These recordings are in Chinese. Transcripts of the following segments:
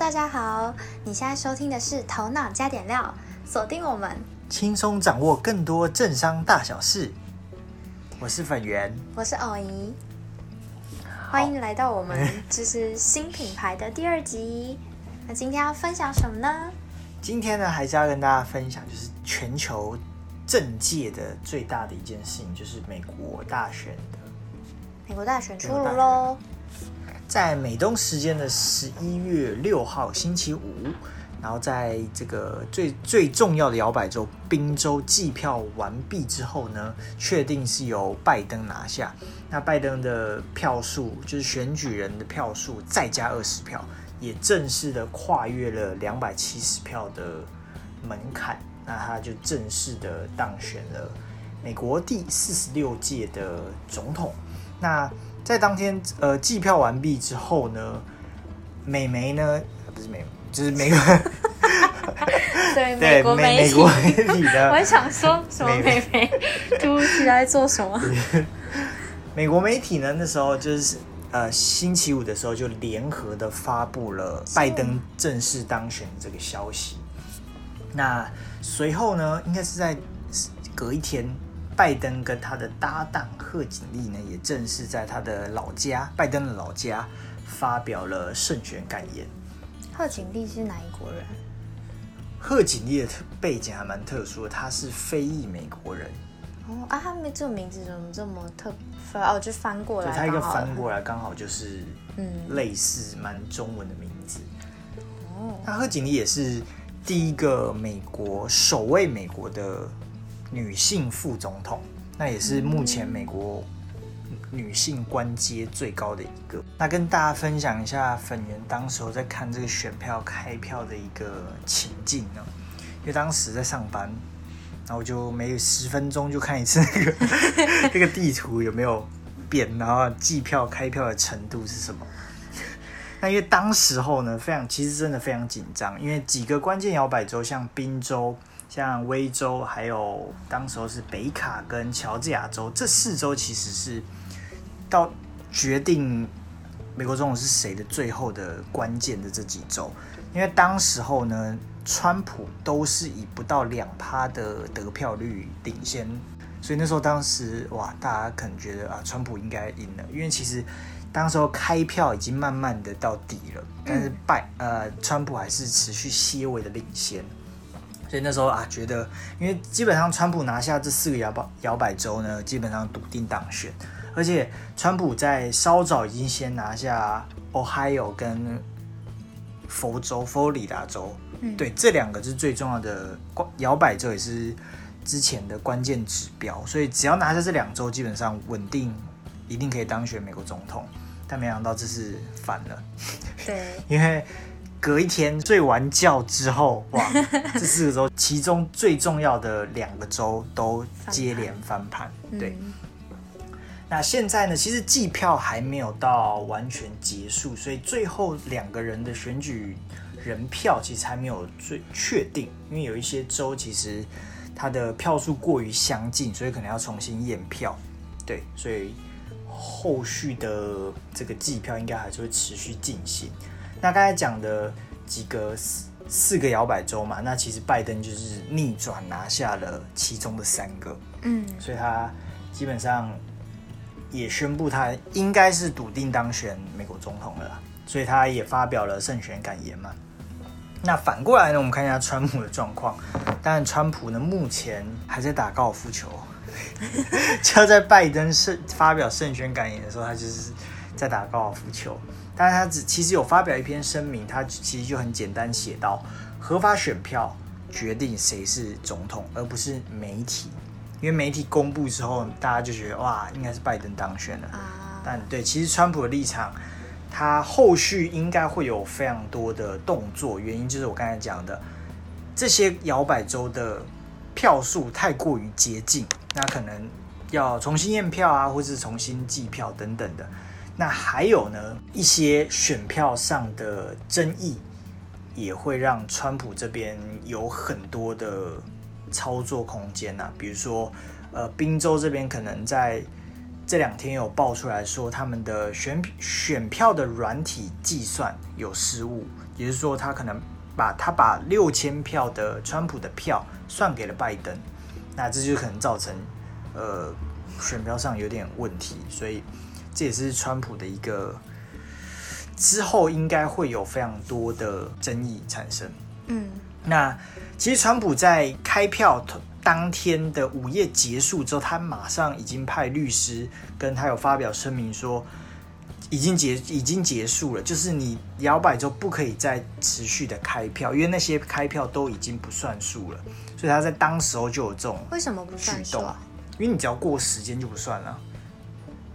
大家好，你现在收听的是《头脑加点料》，锁定我们，轻松掌握更多政商大小事。我是粉圆，我是偶姨，欢迎来到我们就是新品牌的第二集。那今天要分享什么呢？今天呢，还是要跟大家分享，就是全球政界的最大的一件事情，就是美国大选的。美国大选出炉喽！在美东时间的十一月六号星期五，然后在这个最最重要的摇摆州宾州计票完毕之后呢，确定是由拜登拿下。那拜登的票数就是选举人的票数再加二十票，也正式的跨越了两百七十票的门槛，那他就正式的当选了美国第四十六届的总统。那在当天，呃，计票完毕之后呢，美媒呢，不是美，就是美国，对美国媒体，媒体的，我还想说什么美媒突如其来做什么？美国媒体呢，那时候就是呃星期五的时候就联合的发布了拜登正式当选这个消息。那随后呢，应该是在隔一天。拜登跟他的搭档贺锦丽呢，也正式在他的老家，拜登的老家发表了胜选感言。贺锦丽是哪一国人？贺锦丽的背景还蛮特殊的，他是非裔美国人。哦啊，他没这个名字怎么这么特？哦，就翻过来，他一个翻过来刚好就是嗯，类似蛮中文的名字。哦，那贺锦丽也是第一个美国首位美国的。女性副总统，那也是目前美国女性官阶最高的一个。那跟大家分享一下粉圆当时候在看这个选票开票的一个情境呢，因为当时在上班，然后就每十分钟就看一次那个那个地图有没有变，然后计票开票的程度是什么。那因为当时候呢，非常其实真的非常紧张，因为几个关键摇摆州，像宾州。像威州，还有当时候是北卡跟乔治亚州这四州，其实是到决定美国总统是谁的最后的关键的这几周。因为当时候呢，川普都是以不到两趴的得票率领先，所以那时候当时哇，大家可能觉得啊，川普应该赢了。因为其实当时候开票已经慢慢的到底了，但是拜呃，川普还是持续些微的领先。所以那时候啊，觉得因为基本上川普拿下这四个摇摆摇摆州呢，基本上笃定当选。而且川普在稍早已经先拿下 Ohio 跟佛州、佛罗里达州，对，这两个是最重要的摇摆州，也是之前的关键指标。所以只要拿下这两州，基本上稳定，一定可以当选美国总统。但没想到这是反了，对，因为。隔一天睡完觉之后，哇，这四个州其中最重要的两个州都接连翻盘。对，那现在呢，其实计票还没有到完全结束，所以最后两个人的选举人票其实还没有最确定，因为有一些州其实它的票数过于相近，所以可能要重新验票。对，所以后续的这个计票应该还是会持续进行。那刚才讲的几个四四个摇摆州嘛，那其实拜登就是逆转拿下了其中的三个，嗯，所以他基本上也宣布他应该是笃定当选美国总统了，所以他也发表了胜选感言嘛。那反过来呢，我们看一下川普的状况，当然川普呢目前还在打高尔夫球，就在拜登胜发表胜选感言的时候，他就是在打高尔夫球。但是他只其实有发表一篇声明，他其实就很简单写到，合法选票决定谁是总统，而不是媒体，因为媒体公布之后，大家就觉得哇，应该是拜登当选了。但对，其实川普的立场，他后续应该会有非常多的动作，原因就是我刚才讲的，这些摇摆州的票数太过于接近，那可能要重新验票啊，或是重新计票等等的。那还有呢，一些选票上的争议，也会让川普这边有很多的操作空间呐。比如说，呃，宾州这边可能在这两天有爆出来说，他们的选选票的软体计算有失误，也就是说，他可能把他把六千票的川普的票算给了拜登，那这就可能造成呃选票上有点问题，所以这也是川普的一个之后应该会有非常多的争议产生。嗯，那其实川普在开票当天的午夜结束之后，他马上已经派律师跟他有发表声明说，已经结已经结束了，就是你摇摆州不可以再持续的开票，因为那些开票都已经不算数了，所以他在当时候就有这种为什么不算数啊？因为你只要过时间就不算了。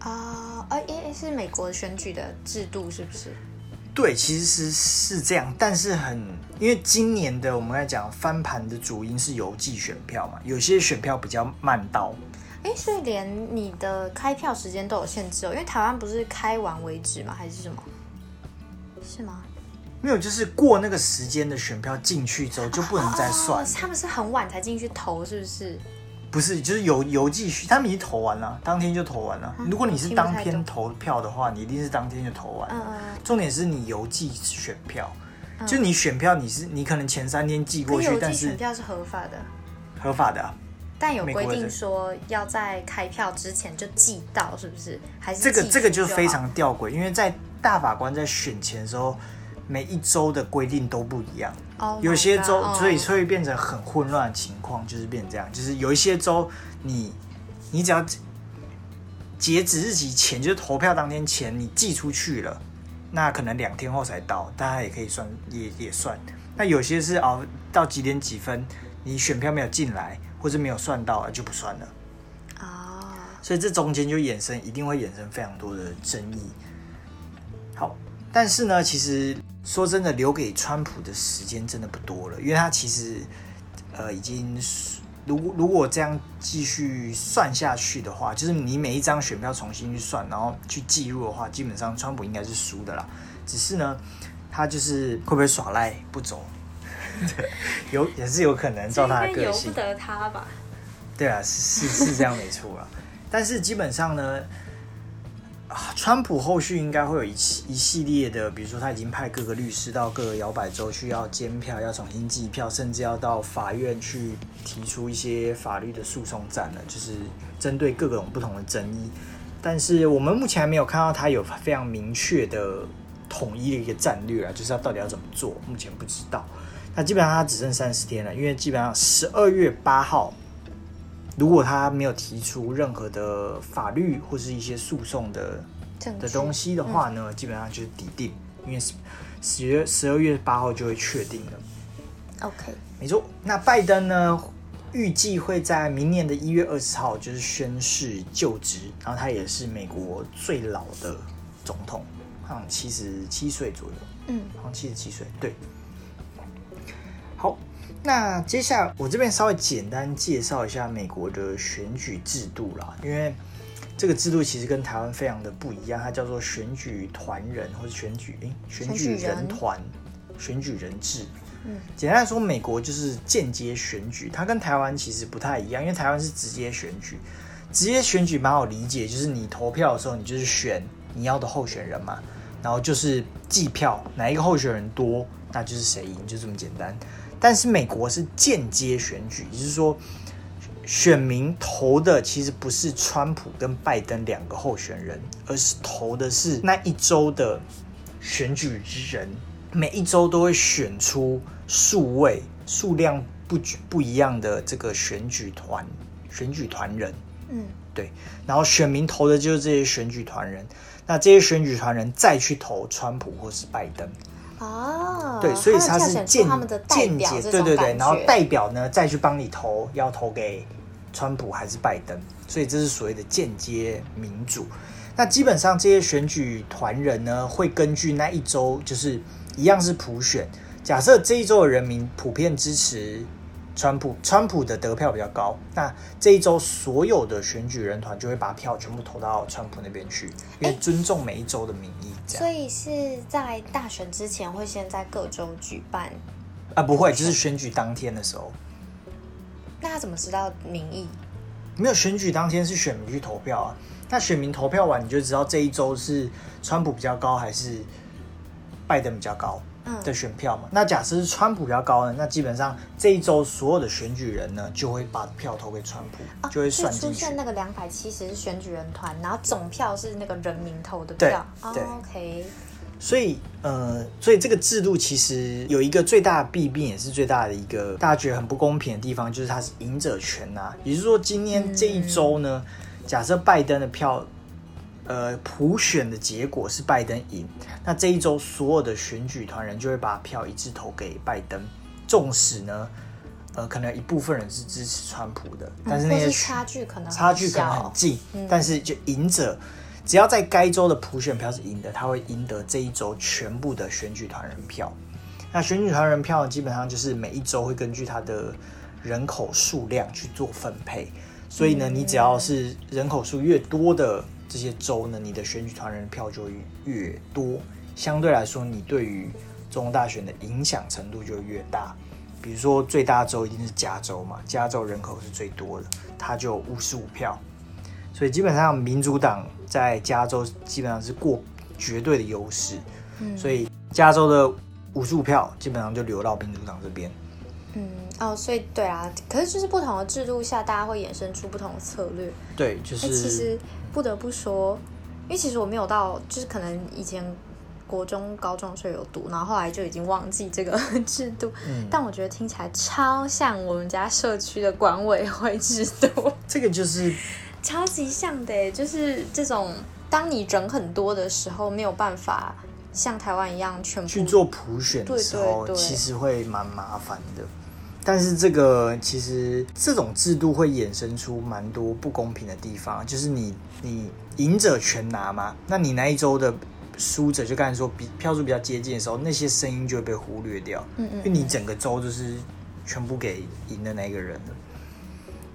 啊，哎哎，是美国选举的制度是不是？对，其实是是这样，但是很因为今年的我们来讲翻盘的主因是邮寄选票嘛，有些选票比较慢到。哎，所以连你的开票时间都有限制哦，因为台湾不是开完为止吗？还是什么？是吗？没有，就是过那个时间的选票进去之后就不能再算。他们是很晚才进去投，是不是？不是，就是邮邮寄他们已经投完了，当天就投完了。如果你是当天投票的话，你一定是当天就投完。嗯重点是你邮寄选票，就你选票你是你可能前三天寄过去，但是选票是合法的。合法的。但有规定说要在开票之前就寄到，是不是？还是这个这个就非常吊诡，因为在大法官在选前的时候，每一周的规定都不一样。有些州，所以所以变成很混乱的情况，就是变这样，就是有一些州，你你只要截止日期前，就是投票当天前，你寄出去了，那可能两天后才到，大家也可以算，也也算。那有些是哦，到几点几分，你选票没有进来，或者没有算到，就不算了。哦，所以这中间就衍生，一定会衍生非常多的争议。好，但是呢，其实。说真的，留给川普的时间真的不多了，因为他其实，呃，已经如果如果这样继续算下去的话，就是你每一张选票重新去算，然后去记录的话，基本上川普应该是输的啦。只是呢，他就是会不会耍赖不走，有也是有可能照他的个性。由不得他吧？对啊，是是是这样没错啦。但是基本上呢。川普后续应该会有一系一系列的，比如说他已经派各个律师到各个摇摆州去要监票、要重新计票，甚至要到法院去提出一些法律的诉讼战了，就是针对各种不同的争议。但是我们目前还没有看到他有非常明确的统一的一个战略啊，就是他到底要怎么做，目前不知道。那基本上他只剩三十天了，因为基本上十二月八号。如果他没有提出任何的法律或是一些诉讼的的东西的话呢，基本上就是抵定，因为十十月十二月八号就会确定了。OK，没错。那拜登呢，预计会在明年的一月二十号就是宣誓就职，然后他也是美国最老的总统，好像七十七岁左右。嗯，好像七十七岁。对，好。那接下来我这边稍微简单介绍一下美国的选举制度啦，因为这个制度其实跟台湾非常的不一样，它叫做选举团人或者选举诶选举人团选举人制。嗯，简单来说，美国就是间接选举，它跟台湾其实不太一样，因为台湾是直接选举，直接选举蛮好理解，就是你投票的时候，你就是选你要的候选人嘛，然后就是计票，哪一个候选人多，那就是谁赢，就这么简单。但是美国是间接选举，也就是说，选民投的其实不是川普跟拜登两个候选人，而是投的是那一周的选举人。每一周都会选出数位、数量不不一样的这个选举团、选举团人。嗯，对。然后选民投的就是这些选举团人，那这些选举团人再去投川普或是拜登。哦，对，所以他是间间接，对对对，然后代表呢再去帮你投，要投给川普还是拜登，所以这是所谓的间接民主。那基本上这些选举团人呢，会根据那一周，就是一样是普选，假设这一周的人民普遍支持。川普，川普的得票比较高，那这一周所有的选举人团就会把票全部投到川普那边去，因为尊重每一州的民意。所以是在大选之前会先在各州举办？啊，不会，就是选举当天的时候。那他怎么知道民意？没有，选举当天是选民去投票啊。那选民投票完，你就知道这一周是川普比较高还是拜登比较高。的选票嘛。那假设是川普比较高呢，那基本上这一周所有的选举人呢，就会把票投给川普，就会算进去。出现那个两百七十是选举人团，然后总票是那个人民投的票。对，OK。所以，呃，所以这个制度其实有一个最大的弊病，也是最大的一个大家觉得很不公平的地方，就是它是赢者全拿。也就是说，今天这一周呢，假设拜登的票，呃，普选的结果是拜登赢，那这一周所有的选举团人就会把票一致投给拜登，纵使呢，呃，可能一部分人是支持川普的，但是那些差距可能差距可能很近，但是就赢者。只要在该州的普选票是赢的，他会赢得这一周全部的选举团人票。那选举团人票基本上就是每一周会根据他的人口数量去做分配，所以呢，你只要是人口数越多的这些州呢，你的选举团人票就越多。相对来说，你对于总统大选的影响程度就越大。比如说，最大州一定是加州嘛，加州人口是最多的，它就五十五票。所以基本上民主党在加州基本上是过绝对的优势，嗯，所以加州的五十五票基本上就流到民主党这边。嗯，哦，所以对啊，可是就是不同的制度下，大家会衍生出不同的策略。对，就是其实不得不说，因为其实我没有到，就是可能以前国中、高中时候有读，然后后来就已经忘记这个 制度。嗯，但我觉得听起来超像我们家社区的管委会制度。这个就是。超级像的，就是这种，当你人很多的时候，没有办法像台湾一样全部去做普选的时候，其实会蛮麻烦的。但是这个其实这种制度会衍生出蛮多不公平的地方，就是你你赢者全拿嘛，那你那一周的输者就刚才说比票数比较接近的时候，那些声音就会被忽略掉，嗯嗯，因为你整个州就是全部给赢的那个人了。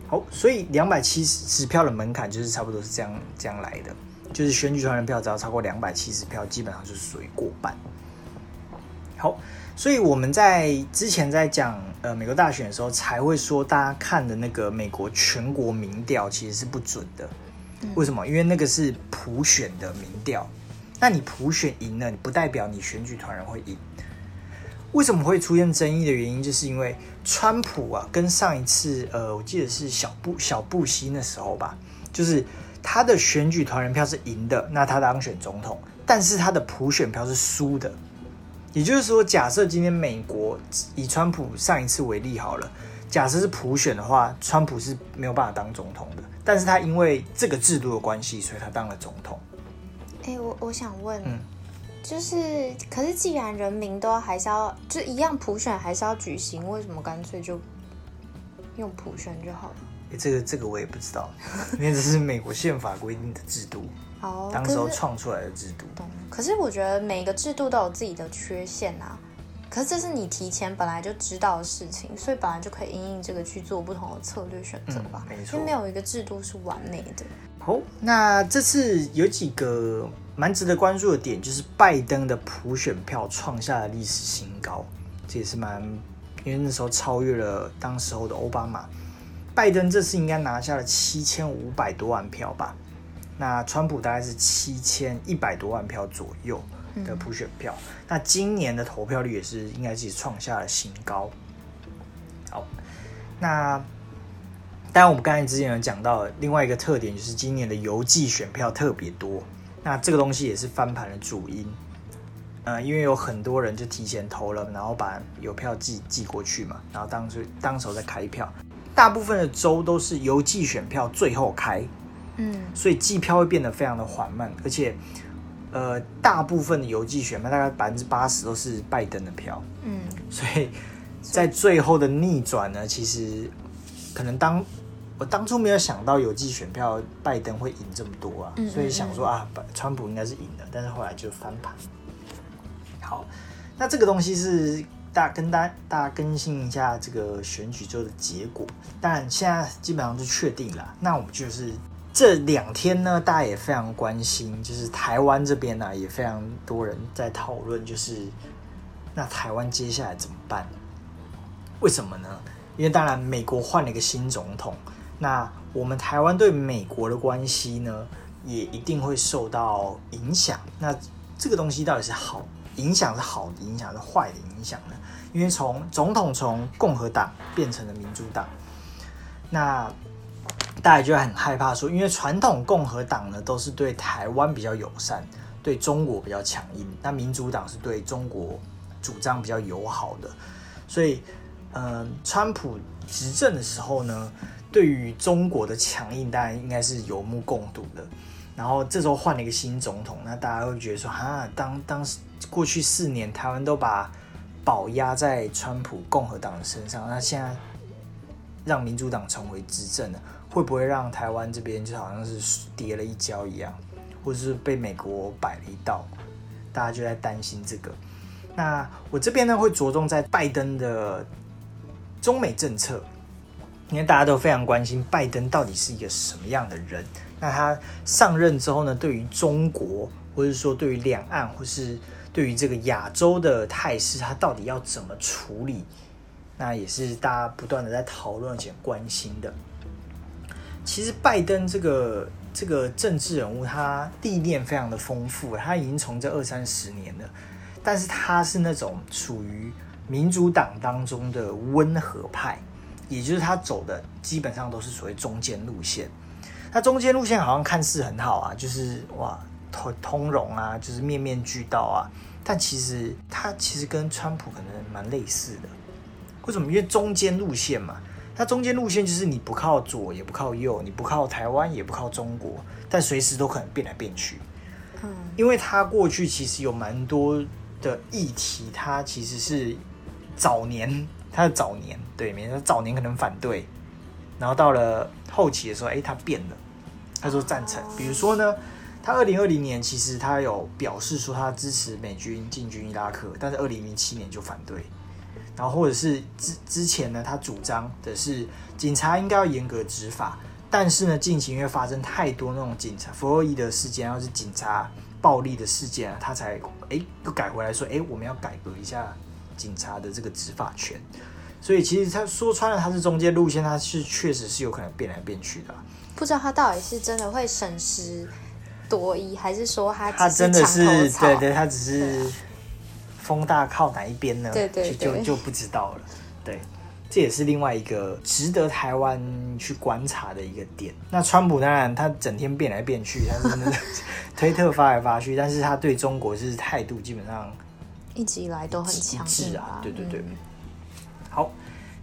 好，所以两百七十票的门槛就是差不多是这样这样来的，就是选举团人票只要超过两百七十票，基本上就是属于过半。好，所以我们在之前在讲呃美国大选的时候，才会说大家看的那个美国全国民调其实是不准的。为什么？因为那个是普选的民调，那你普选赢了，你不代表你选举团人会赢。为什么会出现争议的原因，就是因为川普啊，跟上一次呃，我记得是小布小布希那时候吧，就是他的选举团人票是赢的，那他当选总统，但是他的普选票是输的。也就是说，假设今天美国以川普上一次为例好了，假设是普选的话，川普是没有办法当总统的，但是他因为这个制度的关系，所以他当了总统。哎，我我想问。就是，可是既然人民都还是要就一样普选还是要举行，为什么干脆就用普选就好了？哎，这个这个我也不知道，因为这是美国宪法规定的制度，哦，当时候创出来的制度。可是我觉得每个制度都有自己的缺陷啊。可是这是你提前本来就知道的事情，所以本来就可以因应这个去做不同的策略选择吧。没错，因为没有一个制度是完美的。好，那这次有几个。蛮值得关注的点就是拜登的普选票创下了历史新高，这也是蛮，因为那时候超越了当时候的奥巴马。拜登这次应该拿下了七千五百多万票吧？那川普大概是七千一百多万票左右的普选票。那今年的投票率也是应该是创下了新高。好，那当然我们刚才之前有讲到另外一个特点，就是今年的邮寄选票特别多。那这个东西也是翻盘的主因，呃，因为有很多人就提前投了，然后把邮票寄寄过去嘛，然后当时当时候再开票，大部分的州都是邮寄选票最后开，嗯，所以计票会变得非常的缓慢，而且，呃，大部分的邮寄选票大概百分之八十都是拜登的票，嗯，所以在最后的逆转呢，其实可能当。我当初没有想到邮寄选票拜登会赢这么多啊，所以想说啊，川普应该是赢的，但是后来就翻盘。好，那这个东西是大跟大大家更新一下这个选举之后的结果，但现在基本上就确定了。那我们就是这两天呢，大家也非常关心，就是台湾这边呢也非常多人在讨论，就是那台湾接下来怎么办？为什么呢？因为当然美国换了一个新总统。那我们台湾对美国的关系呢，也一定会受到影响。那这个东西到底是好影响是好的影响是坏的影响呢？因为从总统从共和党变成了民主党，那大家就很害怕说，因为传统共和党呢都是对台湾比较友善，对中国比较强硬，那民主党是对中国主张比较友好的，所以，嗯，川普执政的时候呢，对于中国的强硬，大家应该是有目共睹的。然后这时候换了一个新总统，那大家会觉得说，哈，当当时过去四年台湾都把宝压在川普共和党的身上，那现在让民主党重回执政了，会不会让台湾这边就好像是跌了一跤一样，或是被美国摆了一道？大家就在担心这个。那我这边呢会着重在拜登的中美政策，因为大家都非常关心拜登到底是一个什么样的人。那他上任之后呢，对于中国，或者说对于两岸，或是对于这个亚洲的态势，他到底要怎么处理？那也是大家不断的在讨论且关心的。其实拜登这个这个政治人物，他历练非常的丰富，他已经从这二三十年了。但是他是那种属于民主党当中的温和派，也就是他走的基本上都是所谓中间路线。那中间路线好像看似很好啊，就是哇通通融啊，就是面面俱到啊。但其实他其实跟川普可能蛮类似的。为什么？因为中间路线嘛。它中间路线就是你不靠左也不靠右，你不靠台湾也不靠中国，但随时都可能变来变去。嗯，因为他过去其实有蛮多的议题，他其实是早年他的早年对，没错，早年可能反对。然后到了后期的时候，哎，他变了，他说赞成。比如说呢，他二零二零年其实他有表示说他支持美军进军伊拉克，但是二零零七年就反对。然后或者是之之前呢，他主张的是警察应该要严格执法，但是呢，近期因为发生太多那种警察弗洛伊德事件，或是警察暴力的事件啊，他才哎又改回来说，哎，我们要改革一下警察的这个执法权。所以其实他说穿了，他是中间路线，他是确实是有可能变来变去的。不知道他到底是真的会审时度义，还是说他他真的是对对，他只是风大靠哪一边呢？对对，就就不知道了。对，这也是另外一个值得台湾去观察的一个点。那川普当然他整天变来变去，他是 推特发来发去，但是他对中国是态度基本上一直以来都很强势啊。对对对。好，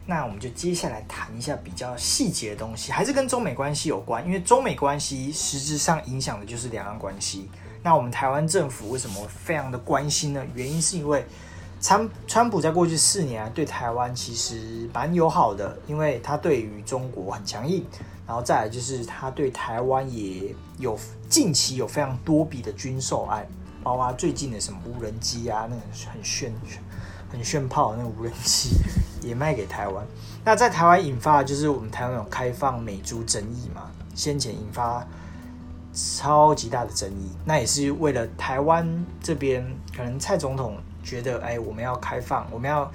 那我们就接下来谈一下比较细节的东西，还是跟中美关系有关，因为中美关系实质上影响的就是两岸关系。那我们台湾政府为什么非常的关心呢？原因是因为川川普在过去四年对台湾其实蛮友好的，因为他对于中国很强硬，然后再来就是他对台湾也有近期有非常多笔的军售案，包括最近的什么无人机啊，那个很炫。很炫炮的那个无人机也卖给台湾，那在台湾引发的就是我们台湾有开放美猪争议嘛，先前引发超级大的争议，那也是为了台湾这边可能蔡总统觉得，哎，我们要开放，我们要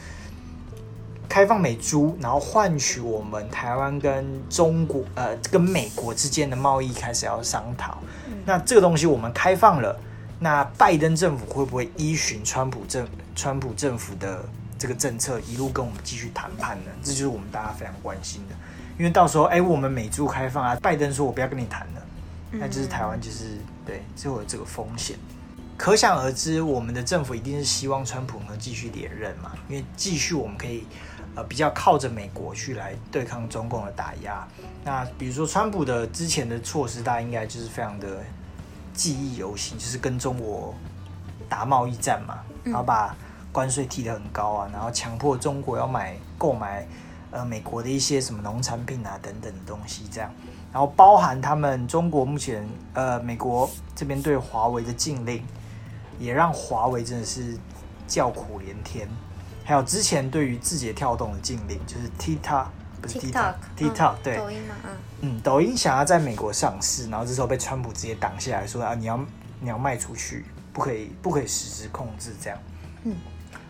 开放美猪，然后换取我们台湾跟中国呃跟美国之间的贸易开始要商讨，那这个东西我们开放了。那拜登政府会不会依循川普政川普政府的这个政策，一路跟我们继续谈判呢？这就是我们大家非常关心的。因为到时候，哎，我们美猪开放啊，拜登说我不要跟你谈了，那就是台湾就是对，就有这个风险。可想而知，我们的政府一定是希望川普能继续连任嘛，因为继续我们可以呃比较靠着美国去来对抗中共的打压。那比如说川普的之前的措施，大家应该就是非常的。记忆犹新，就是跟中国打贸易战嘛，然后把关税提得很高啊，然后强迫中国要买购买呃美国的一些什么农产品啊等等的东西，这样，然后包含他们中国目前呃美国这边对华为的禁令，也让华为真的是叫苦连天，还有之前对于字节跳动的禁令，就是 TikTok。TikTok，TikTok，对，抖音嘛，嗯，嗯，抖音想要在美国上市，然后这时候被川普直接挡下来说啊，你要你要卖出去，不可以不可以实质控制这样，嗯，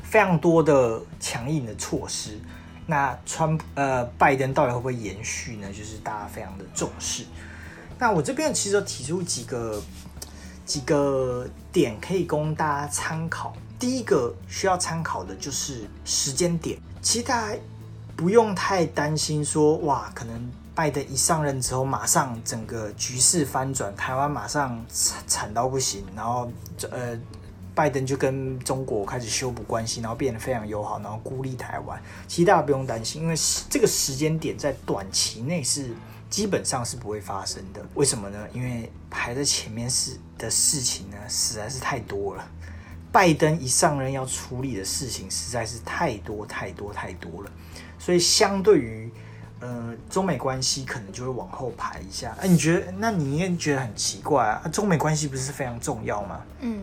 非常多的强硬的措施，那川呃拜登到底会不会延续呢？就是大家非常的重视。那我这边其实提出几个几个点可以供大家参考。第一个需要参考的就是时间点。其实大家不用太担心，说哇，可能拜登一上任之后，马上整个局势翻转，台湾马上惨惨到不行，然后呃，拜登就跟中国开始修补关系，然后变得非常友好，然后孤立台湾。其实大家不用担心，因为这个时间点在短期内是。基本上是不会发生的，为什么呢？因为排在前面是的事情呢，实在是太多了。拜登一上任要处理的事情实在是太多太多太多了，所以相对于呃中美关系，可能就会往后排一下。哎，你觉得？那你应该觉得很奇怪啊？中美关系不是非常重要吗？嗯。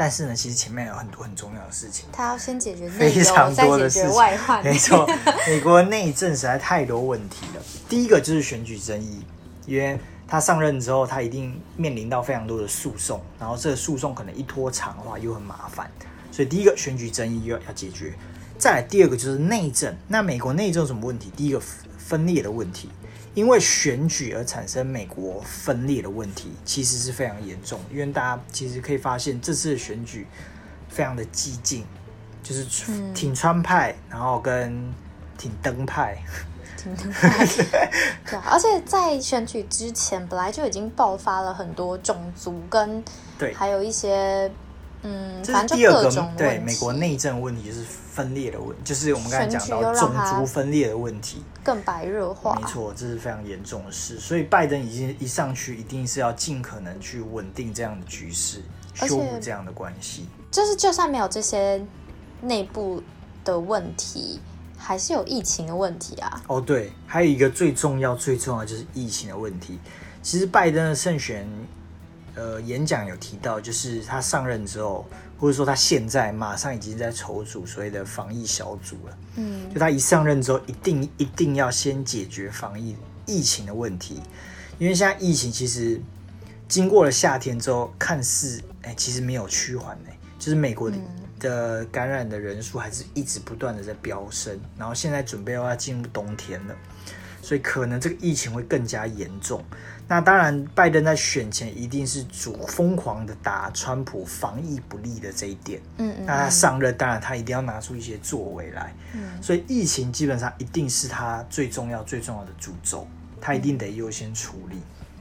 但是呢，其实前面有很多很重要的事情，他要先解决非常多的事情。外患，没错，美国内政实在太多问题了。第一个就是选举争议，因为他上任之后，他一定面临到非常多的诉讼，然后这个诉讼可能一拖长的话又很麻烦，所以第一个选举争议要要解决。再来第二个就是内政，那美国内政有什么问题？第一个分裂的问题。因为选举而产生美国分裂的问题，其实是非常严重。因为大家其实可以发现，这次的选举非常的激进，就是挺川派，然后跟挺登派，挺登派。对，而且在选举之前，本来就已经爆发了很多种族跟对，还有一些。嗯，反正就各种对美国内政问题就是分裂的问，就是我们刚才讲到种族分裂的问题更白热化。没错，这是非常严重的事。所以拜登已经一上去，一定是要尽可能去稳定这样的局势，修补这样的关系。就是就算没有这些内部的问题，还是有疫情的问题啊。哦，对，还有一个最重要、最重要就是疫情的问题。其实拜登的胜选。呃，演讲有提到，就是他上任之后，或者说他现在马上已经在筹组所谓的防疫小组了。嗯，就他一上任之后，一定一定要先解决防疫疫情的问题，因为现在疫情其实经过了夏天之后，看似哎，其实没有趋缓哎，就是美国的感染的人数还是一直不断的在飙升，然后现在准备要进入冬天了，所以可能这个疫情会更加严重。那当然，拜登在选前一定是主疯狂的打川普防疫不利的这一点。嗯嗯。那他上任，当然他一定要拿出一些作为来。嗯。所以疫情基本上一定是他最重要、最重要的主轴，他一定得优先处理。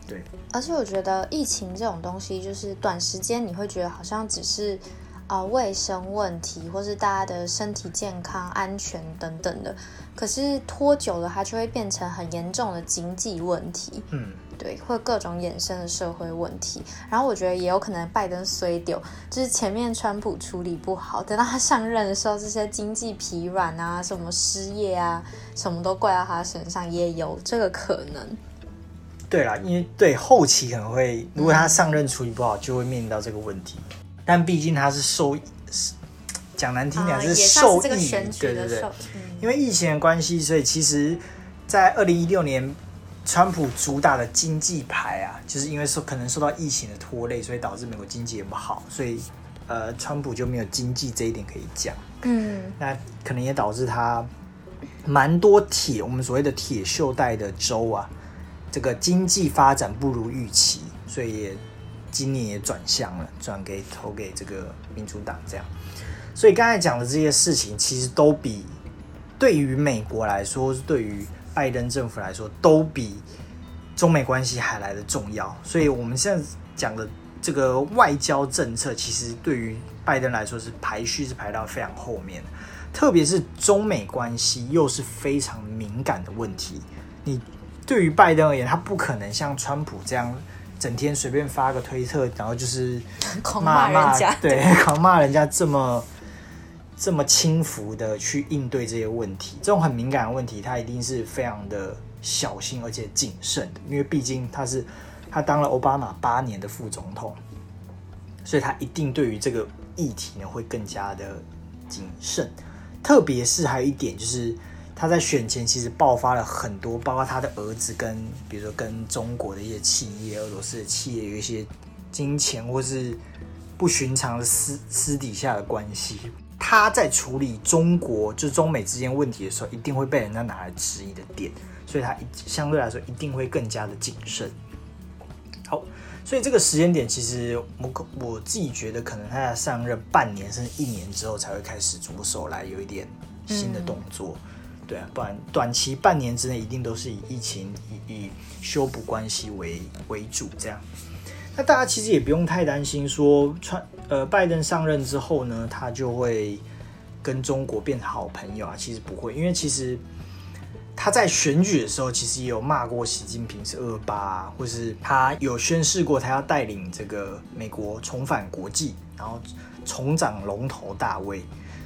对。而且我觉得疫情这种东西，就是短时间你会觉得好像只是啊卫生问题，或是大家的身体健康、安全等等的。可是拖久了，它就会变成很严重的经济问题。嗯。对，会各种衍生的社会问题，然后我觉得也有可能拜登衰丢，就是前面川普处理不好，等到他上任的时候，这些经济疲软啊，什么失业啊，什么都怪到他身上，也有这个可能。对啦，因为对后期可能会，如果他上任处理不好，就会面临到这个问题。但毕竟他是受，讲难听点是受益，对对对，因为疫情的关系，所以其实，在二零一六年。川普主打的经济牌啊，就是因为受可能受到疫情的拖累，所以导致美国经济也不好，所以呃，川普就没有经济这一点可以讲。嗯，那可能也导致他蛮多铁，我们所谓的铁锈带的州啊，这个经济发展不如预期，所以也今年也转向了，转给投给这个民主党这样。所以刚才讲的这些事情，其实都比对于美国来说，对于拜登政府来说，都比中美关系还来的重要。所以，我们现在讲的这个外交政策，其实对于拜登来说是排序是排到非常后面。特别是中美关系又是非常敏感的问题。你对于拜登而言，他不可能像川普这样整天随便发个推特，然后就是 狂骂人家，对，狂骂人家这么。这么轻浮的去应对这些问题，这种很敏感的问题，他一定是非常的小心而且谨慎的，因为毕竟他是他当了奥巴马八年的副总统，所以他一定对于这个议题呢会更加的谨慎。特别是还有一点就是，他在选前其实爆发了很多，包括他的儿子跟比如说跟中国的一些企业、俄罗斯的企业有一些金钱或是不寻常的私私底下的关系。他在处理中国就中美之间问题的时候，一定会被人家拿来质疑的点，所以他相对来说一定会更加的谨慎。好，所以这个时间点，其实我我自己觉得，可能他在上任半年甚至一年之后，才会开始着手来有一点新的动作。对啊，不然短期半年之内，一定都是以疫情以以修补关系为为主这样。那大家其实也不用太担心，说川呃拜登上任之后呢，他就会跟中国变好朋友啊。其实不会，因为其实他在选举的时候，其实也有骂过习近平是恶霸啊，或是他有宣誓过他要带领这个美国重返国际，然后重掌龙头大位。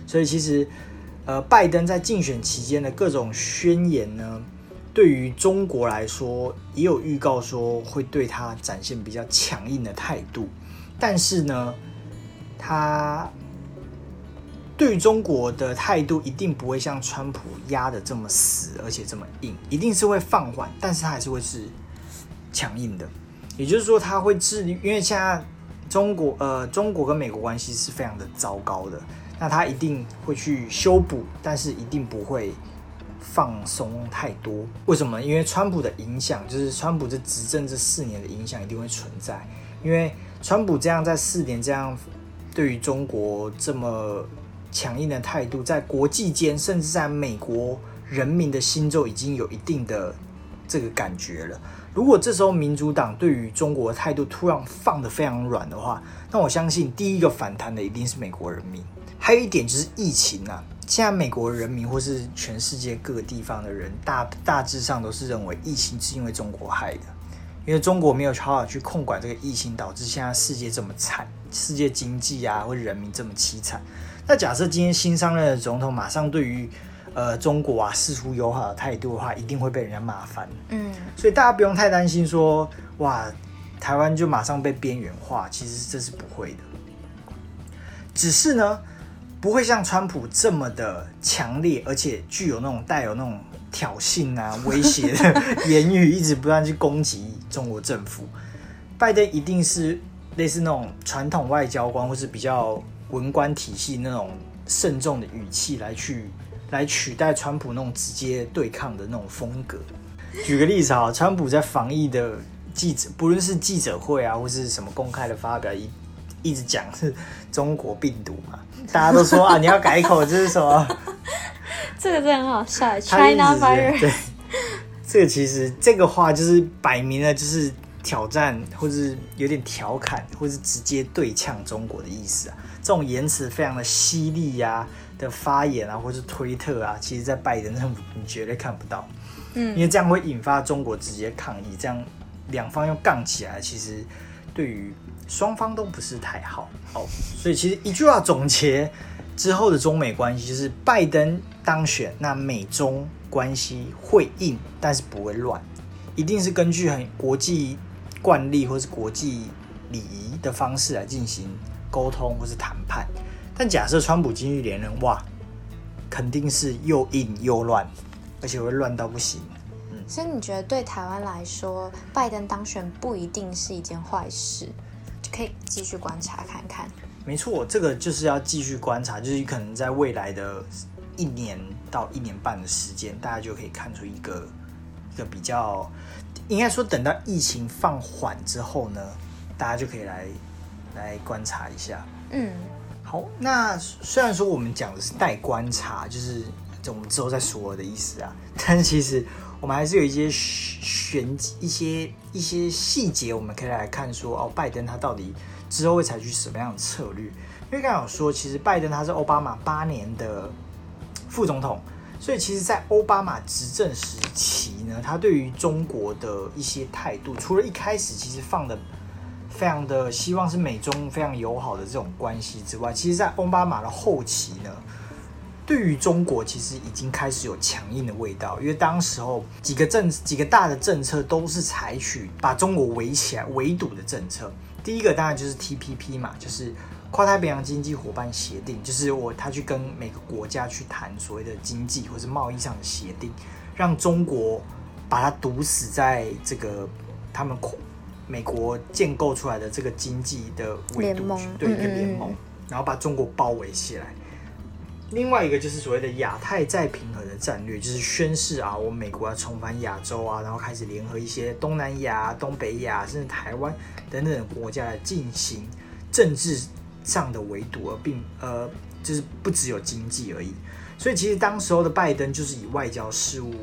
所以其实。呃，拜登在竞选期间的各种宣言呢，对于中国来说也有预告说会对他展现比较强硬的态度，但是呢，他对中国的态度一定不会像川普压的这么死，而且这么硬，一定是会放缓，但是他还是会是强硬的。也就是说，他会致力，因为现在中国呃，中国跟美国关系是非常的糟糕的。那他一定会去修补，但是一定不会放松太多。为什么？因为川普的影响，就是川普这执政这四年的影响一定会存在。因为川普这样在四年这样对于中国这么强硬的态度，在国际间，甚至在美国人民的心中，已经有一定的这个感觉了。如果这时候民主党对于中国的态度突然放得非常软的话，那我相信第一个反弹的一定是美国人民。还有一点就是疫情啊，现在美国人民或是全世界各个地方的人，大大致上都是认为疫情是因为中国害的，因为中国没有好好去控管这个疫情，导致现在世界这么惨，世界经济啊或者人民这么凄惨。那假设今天新上任的总统马上对于呃中国啊示出友好的态度的话，一定会被人家骂翻。嗯，所以大家不用太担心说哇台湾就马上被边缘化，其实这是不会的，只是呢。不会像川普这么的强烈，而且具有那种带有那种挑衅啊、威胁的 言语，一直不断去攻击中国政府。拜登一定是类似那种传统外交官，或是比较文官体系那种慎重的语气来去来取代川普那种直接对抗的那种风格。举个例子啊，川普在防疫的记者，不论是记者会啊，或是什么公开的发表，一一直讲是中国病毒嘛。大家都说啊，你要改口，这是什么？这个真的很好笑，China virus。对，这个其实这个话就是摆明了就是挑战，或是有点调侃，或是直接对呛中国的意思啊。这种言辞非常的犀利呀的发言啊，或是推特啊，其实在拜登政府你绝对看不到。嗯，因为这样会引发中国直接抗议，这样两方又杠起来，其实对于。双方都不是太好哦，所以其实一句话总结之后的中美关系就是拜登当选，那美中关系会硬，但是不会乱，一定是根据很国际惯例或是国际礼仪的方式来进行沟通或是谈判。但假设川普继续连任，哇，肯定是又硬又乱，而且会乱到不行。嗯，所以你觉得对台湾来说，拜登当选不一定是一件坏事？就可以继续观察看看，没错，这个就是要继续观察，就是可能在未来的一年到一年半的时间，大家就可以看出一个一个比较，应该说等到疫情放缓之后呢，大家就可以来来观察一下。嗯，好，那虽然说我们讲的是待观察，就是我们之后再说的意思啊，但是其实。我们还是有一些选一些一些细节，我们可以来看说哦，拜登他到底之后会采取什么样的策略？因为刚刚有说，其实拜登他是奥巴马八年的副总统，所以其实，在奥巴马执政时期呢，他对于中国的一些态度，除了一开始其实放的非常的希望是美中非常友好的这种关系之外，其实，在奥巴马的后期呢。对于中国，其实已经开始有强硬的味道，因为当时候几个政几个大的政策都是采取把中国围起来、围堵的政策。第一个当然就是 TPP 嘛，就是跨太平洋经济伙伴协定，就是我他去跟每个国家去谈所谓的经济或是贸易上的协定，让中国把它堵死在这个他们美国建构出来的这个经济的围堵联盟，对一个联盟，然后把中国包围起来。另外一个就是所谓的亚太再平衡的战略，就是宣示啊，我美国要重返亚洲啊，然后开始联合一些东南亚、东北亚甚至台湾等等的国家来进行政治这样的围堵，而并呃，就是不只有经济而已。所以其实当时候的拜登就是以外交事务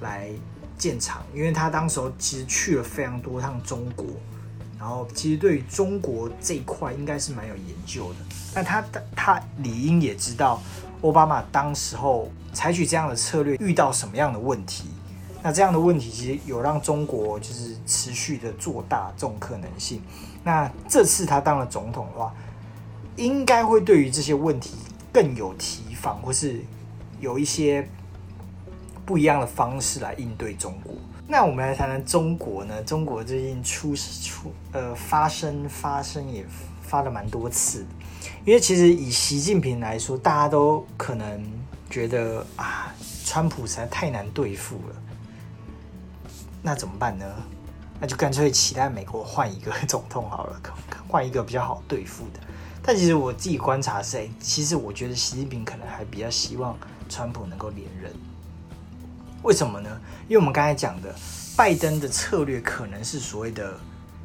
来建厂，因为他当时候其实去了非常多趟中国，然后其实对于中国这一块应该是蛮有研究的。那他他理应也知道奥巴马当时候采取这样的策略遇到什么样的问题。那这样的问题其实有让中国就是持续的做大这种可能性。那这次他当了总统的话，应该会对于这些问题更有提防，或是有一些。不一样的方式来应对中国。那我们来谈谈中国呢？中国最近出出呃发生发生也发了蛮多次，因为其实以习近平来说，大家都可能觉得啊，川普实在太难对付了。那怎么办呢？那就干脆期待美国换一个总统好了，换一个比较好对付的。但其实我自己观察是，其实我觉得习近平可能还比较希望川普能够连任。为什么呢？因为我们刚才讲的，拜登的策略可能是所谓的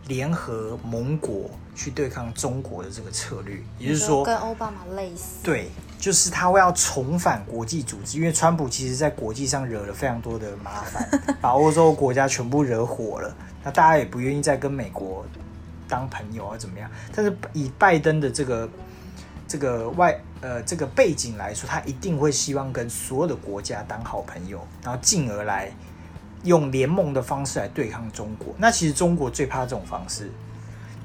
联合盟国去对抗中国的这个策略，也就是说跟奥巴马类似。对，就是他会要重返国际组织，因为川普其实在国际上惹了非常多的麻烦，把欧洲国家全部惹火了，那大家也不愿意再跟美国当朋友啊，怎么样？但是以拜登的这个。这个外呃这个背景来说，他一定会希望跟所有的国家当好朋友，然后进而来用联盟的方式来对抗中国。那其实中国最怕这种方式。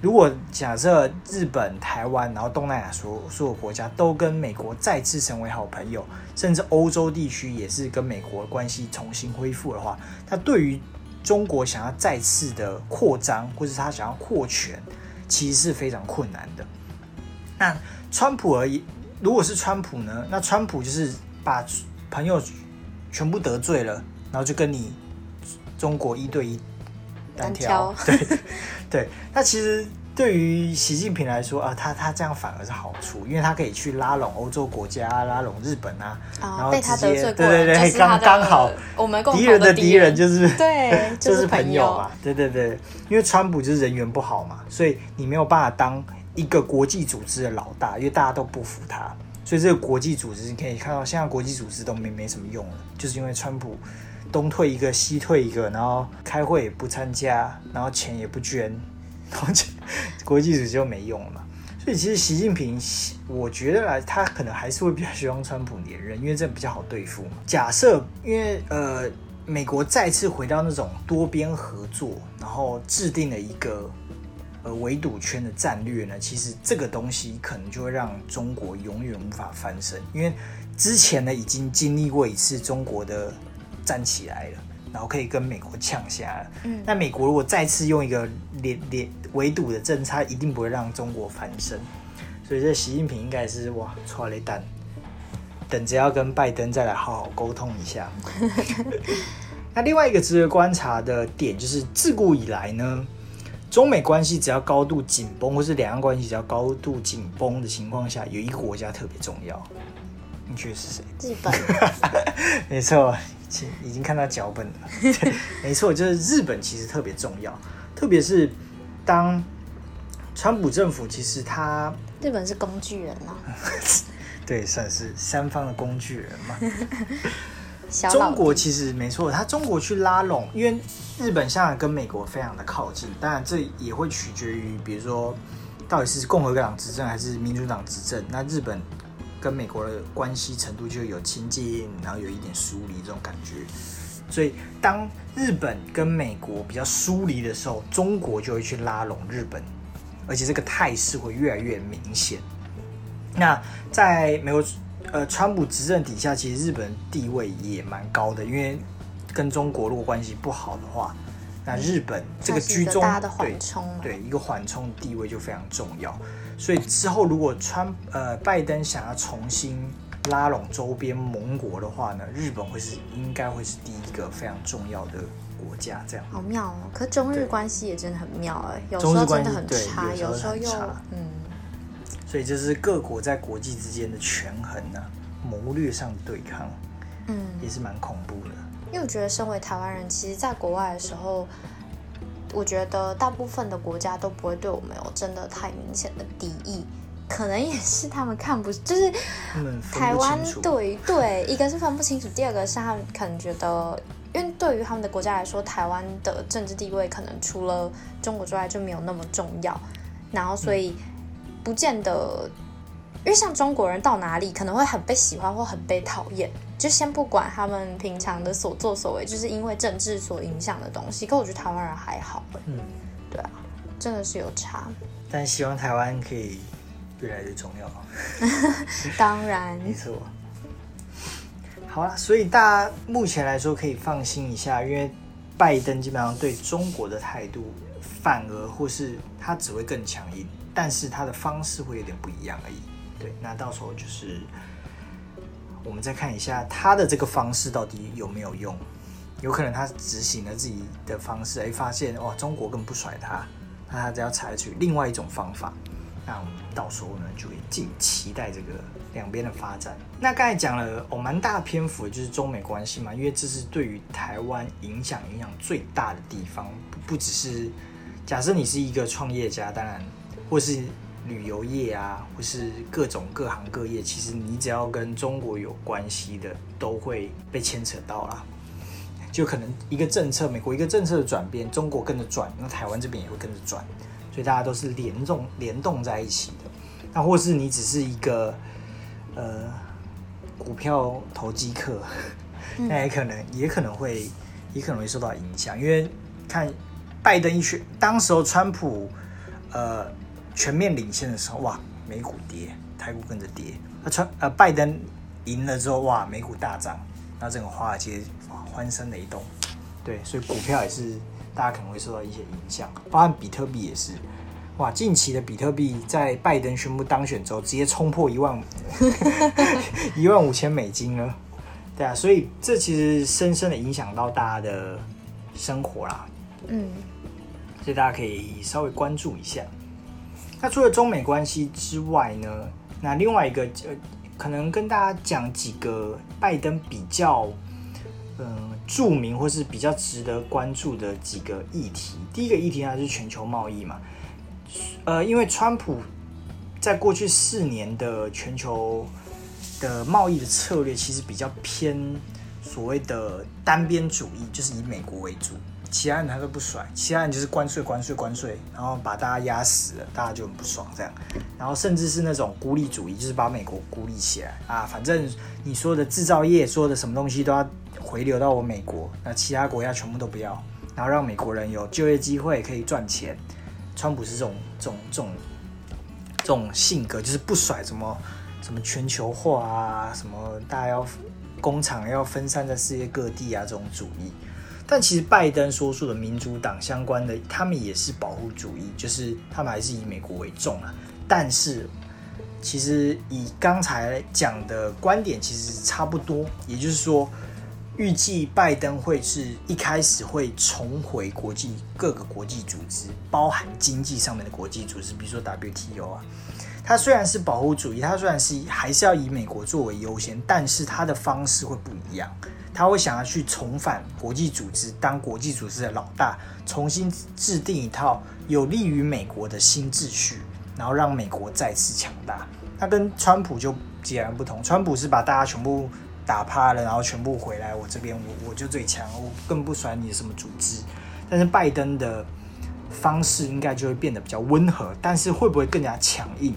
如果假设日本、台湾，然后东南亚所所有国家都跟美国再次成为好朋友，甚至欧洲地区也是跟美国关系重新恢复的话，那对于中国想要再次的扩张，或是他想要扩权，其实是非常困难的。那川普而已，如果是川普呢？那川普就是把朋友全部得罪了，然后就跟你中国一对一单挑。对对，那其实对于习近平来说啊，他他这样反而是好处，因为他可以去拉拢欧洲国家，拉拢日本啊，然后直接对对对，刚刚好，我们敌人的敌人就是对，就是朋友嘛。对对对，因为川普就是人缘不好嘛，所以你没有办法当。一个国际组织的老大，因为大家都不服他，所以这个国际组织你可以看到，现在国际组织都没没什么用了，就是因为川普东退一个西退一个，然后开会也不参加，然后钱也不捐，然后国际组织就没用了嘛。所以其实习近平，我觉得来他可能还是会比较希望川普连任，因为这比较好对付嘛。假设因为呃美国再次回到那种多边合作，然后制定了一个。呃，围堵圈的战略呢，其实这个东西可能就会让中国永远无法翻身，因为之前呢已经经历过一次中国的站起来了，然后可以跟美国呛下了。嗯，那美国如果再次用一个连连围堵的政策，一定不会让中国翻身。所以这习近平应该是哇，错了一单，等着要跟拜登再来好好沟通一下。那另外一个值得观察的点就是，自古以来呢。中美关系只要高度紧绷，或是两岸关系只要高度紧绷的情况下，有一个国家特别重要，你觉得是谁？日本。没错，已经看到脚本了。没错，就是日本，其实特别重要，特别是当川普政府，其实他日本是工具人嘛？对，算是三方的工具人嘛。中国其实没错，他中国去拉拢，因为日本、现在跟美国非常的靠近，当然这也会取决于，比如说到底是共和党执政还是民主党执政。那日本跟美国的关系程度就有亲近，然后有一点疏离这种感觉。所以当日本跟美国比较疏离的时候，中国就会去拉拢日本，而且这个态势会越来越明显。那在美国。呃，川普执政底下，其实日本地位也蛮高的，因为跟中国如果关系不好的话，那日本这个居中对对一个缓冲地位就非常重要。所以之后如果川呃拜登想要重新拉拢周边盟国的话呢，日本会是应该会是第一个非常重要的国家。这样好妙哦！可中日关系也真的很妙哎，有时候真的很差，有时候又嗯。所以就是各国在国际之间的权衡呢。谋略上的对抗，嗯，也是蛮恐怖的。因为我觉得，身为台湾人，其实在国外的时候，我觉得大部分的国家都不会对我们有真的太明显的敌意，可能也是他们看不，就是台湾对对，一个是分不清楚，第二个是他们可能觉得，因为对于他们的国家来说，台湾的政治地位可能除了中国之外就没有那么重要，然后所以不见得。因为像中国人到哪里可能会很被喜欢或很被讨厌，就先不管他们平常的所作所为，就是因为政治所影响的东西。可我觉得台湾人还好，嗯，对啊，真的是有差。但希望台湾可以越来越重要。当然，没错。好了，所以大家目前来说可以放心一下，因为拜登基本上对中国的态度，反而或是他只会更强硬，但是他的方式会有点不一样而已。对，那到时候就是我们再看一下他的这个方式到底有没有用，有可能他执行了自己的方式，哎，发现哇，中国更不甩他，那他只要采取另外一种方法，那我们到时候呢就会尽期待这个两边的发展。那刚才讲了哦，蛮大篇幅就是中美关系嘛，因为这是对于台湾影响影响最大的地方，不只是假设你是一个创业家，当然或是。旅游业啊，或是各种各行各业，其实你只要跟中国有关系的，都会被牵扯到啦。就可能一个政策，美国一个政策的转变，中国跟着转，那台湾这边也会跟着转，所以大家都是联动联动在一起的。那或是你只是一个呃股票投机客，那也可能也可能会也可能会受到影响，因为看拜登一选，当时候川普呃。全面领先的时候，哇，美股跌，台股跟着跌。那川呃，拜登赢了之后，哇，美股大涨，那整个华尔街欢声雷动。对，所以股票也是大家可能会受到一些影响，包含比特币也是。哇，近期的比特币在拜登宣布当选之后，直接冲破一万五，一万五千美金了。对啊，所以这其实深深的影响到大家的生活啦。嗯，所以大家可以稍微关注一下。那除了中美关系之外呢？那另外一个呃，可能跟大家讲几个拜登比较嗯著名或是比较值得关注的几个议题。第一个议题呢是全球贸易嘛，呃，因为川普在过去四年的全球的贸易的策略其实比较偏所谓的单边主义，就是以美国为主。其他人他都不甩，其他人就是关税、关税、关税，然后把大家压死了，大家就很不爽这样。然后甚至是那种孤立主义，就是把美国孤立起来啊，反正你说的制造业、说的什么东西都要回流到我美国，那其他国家全部都不要，然后让美国人有就业机会可以赚钱。川普是这种、这种、这种、这种性格，就是不甩什么什么全球化啊，什么大家要工厂要分散在世界各地啊这种主义。但其实拜登说的民主党相关的，他们也是保护主义，就是他们还是以美国为重啊。但是其实以刚才讲的观点，其实差不多。也就是说，预计拜登会是一开始会重回国际各个国际组织，包含经济上面的国际组织，比如说 WTO 啊。他虽然是保护主义，他虽然是还是要以美国作为优先，但是他的方式会不一样。他会想要去重返国际组织，当国际组织的老大，重新制定一套有利于美国的新秩序，然后让美国再次强大。他跟川普就截然不同，川普是把大家全部打趴了，然后全部回来我这边，我我就最强，我更不甩你什么组织。但是拜登的方式应该就会变得比较温和，但是会不会更加强硬？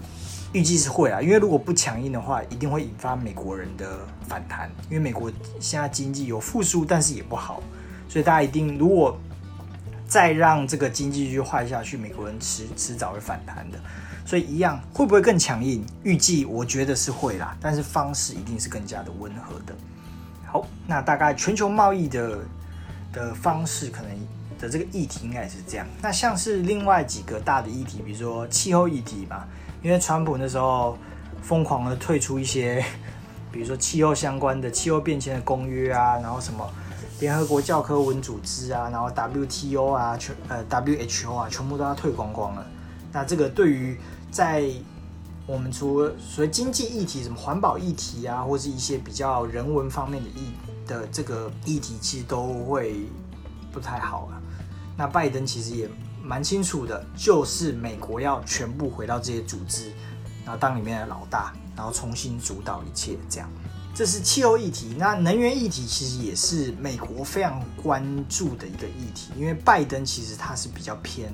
预计是会啊，因为如果不强硬的话，一定会引发美国人的反弹。因为美国现在经济有复苏，但是也不好，所以大家一定如果再让这个经济继续坏下去，美国人迟迟早会反弹的。所以一样会不会更强硬？预计我觉得是会啦，但是方式一定是更加的温和的。好，那大概全球贸易的的方式可能的这个议题应该也是这样。那像是另外几个大的议题，比如说气候议题吧。因为川普那时候疯狂的退出一些，比如说气候相关的气候变迁的公约啊，然后什么联合国教科文组织啊，然后 WTO 啊，全呃 WHO 啊，全部都要退光光了。那这个对于在我们除了所谓经济议题，什么环保议题啊，或是一些比较人文方面的议的这个议题，其实都会不太好啊。那拜登其实也蛮清楚的，就是美国要全部回到这些组织，然后当里面的老大，然后重新主导一切，这样。这是气候议题，那能源议题其实也是美国非常关注的一个议题，因为拜登其实他是比较偏。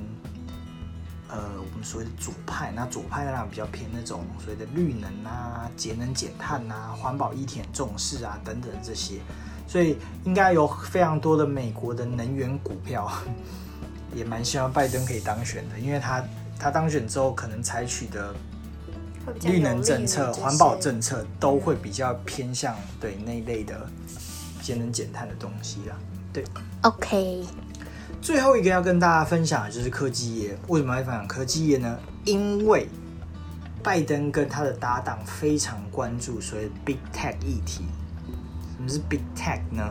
呃，我们所谓的左派，那左派那比较偏那种所谓的绿能啊、节能减碳啊、环保议题重视啊等等这些，所以应该有非常多的美国的能源股票，也蛮希望拜登可以当选的，因为他他当选之后可能采取的绿能政策、环保政策都会比较偏向对那一类的节能减碳的东西啦。对，OK。最后一个要跟大家分享的就是科技业。为什么要分享科技业呢？因为拜登跟他的搭档非常关注所谓 Big Tech 议题。什么是 Big Tech 呢？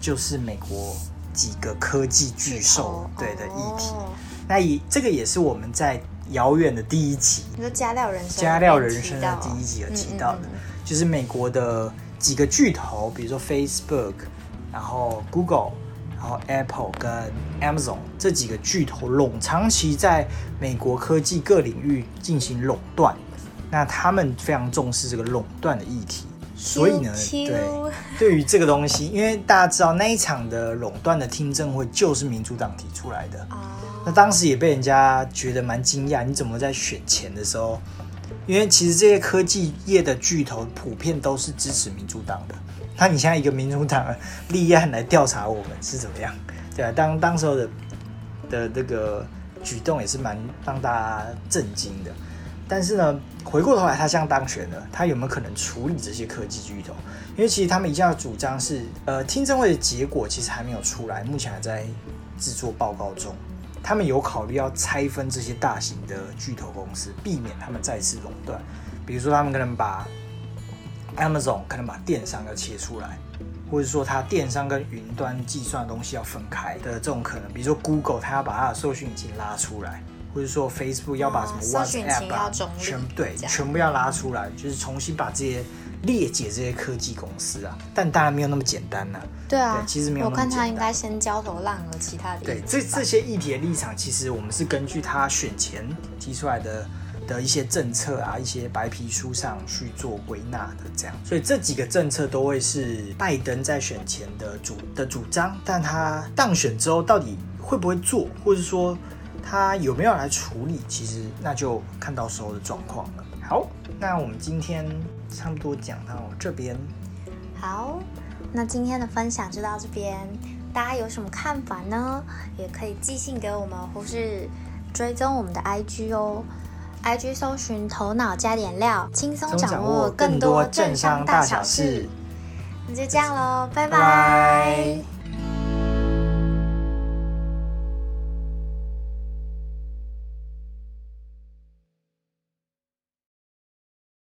就是美国几个科技巨兽对的议题。那以这个也是我们在遥远的第一集，你说加料人生加料人生的第一集有提到的，就是美国的几个巨头，比如说 Facebook，然后 Google。然后，Apple 跟 Amazon 这几个巨头垄长期在美国科技各领域进行垄断，那他们非常重视这个垄断的议题。所以呢，对对于这个东西，因为大家知道那一场的垄断的听证会就是民主党提出来的，那当时也被人家觉得蛮惊讶，你怎么在选前的时候？因为其实这些科技业的巨头普遍都是支持民主党的。那你现在一个民主党立案来调查我们是怎么样？对啊，当当时候的的这个举动也是蛮让大家震惊的。但是呢，回过头来他这样当选了，他有没有可能处理这些科技巨头？因为其实他们一向的主张是，呃，听证会的结果其实还没有出来，目前还在制作报告中。他们有考虑要拆分这些大型的巨头公司，避免他们再次垄断。比如说，他们可能把 Amazon 可能把电商要切出来，或者说它电商跟云端计算的东西要分开的这种可能。比如说 Google 它要把它的搜寻引擎拉出来，或者说 Facebook 要把什么 WhatsApp 啊全对全部要拉出来，就是重新把这些列解这些科技公司啊。但当然没有那么简单呢。对啊，其实没有。我看他应该先焦头烂额，其他的。对，这这些议题的立场，其实我们是根据他选前提出来的。的一些政策啊，一些白皮书上去做归纳的，这样，所以这几个政策都会是拜登在选前的主的主张，但他当选之后到底会不会做，或者说他有没有来处理，其实那就看到时候的状况了。好，那我们今天差不多讲到这边。好，那今天的分享就到这边，大家有什么看法呢？也可以寄信给我们，或是追踪我们的 IG 哦。IG 搜寻“头脑加点料”，轻松掌握更多政商大小事。那就这样喽，拜拜。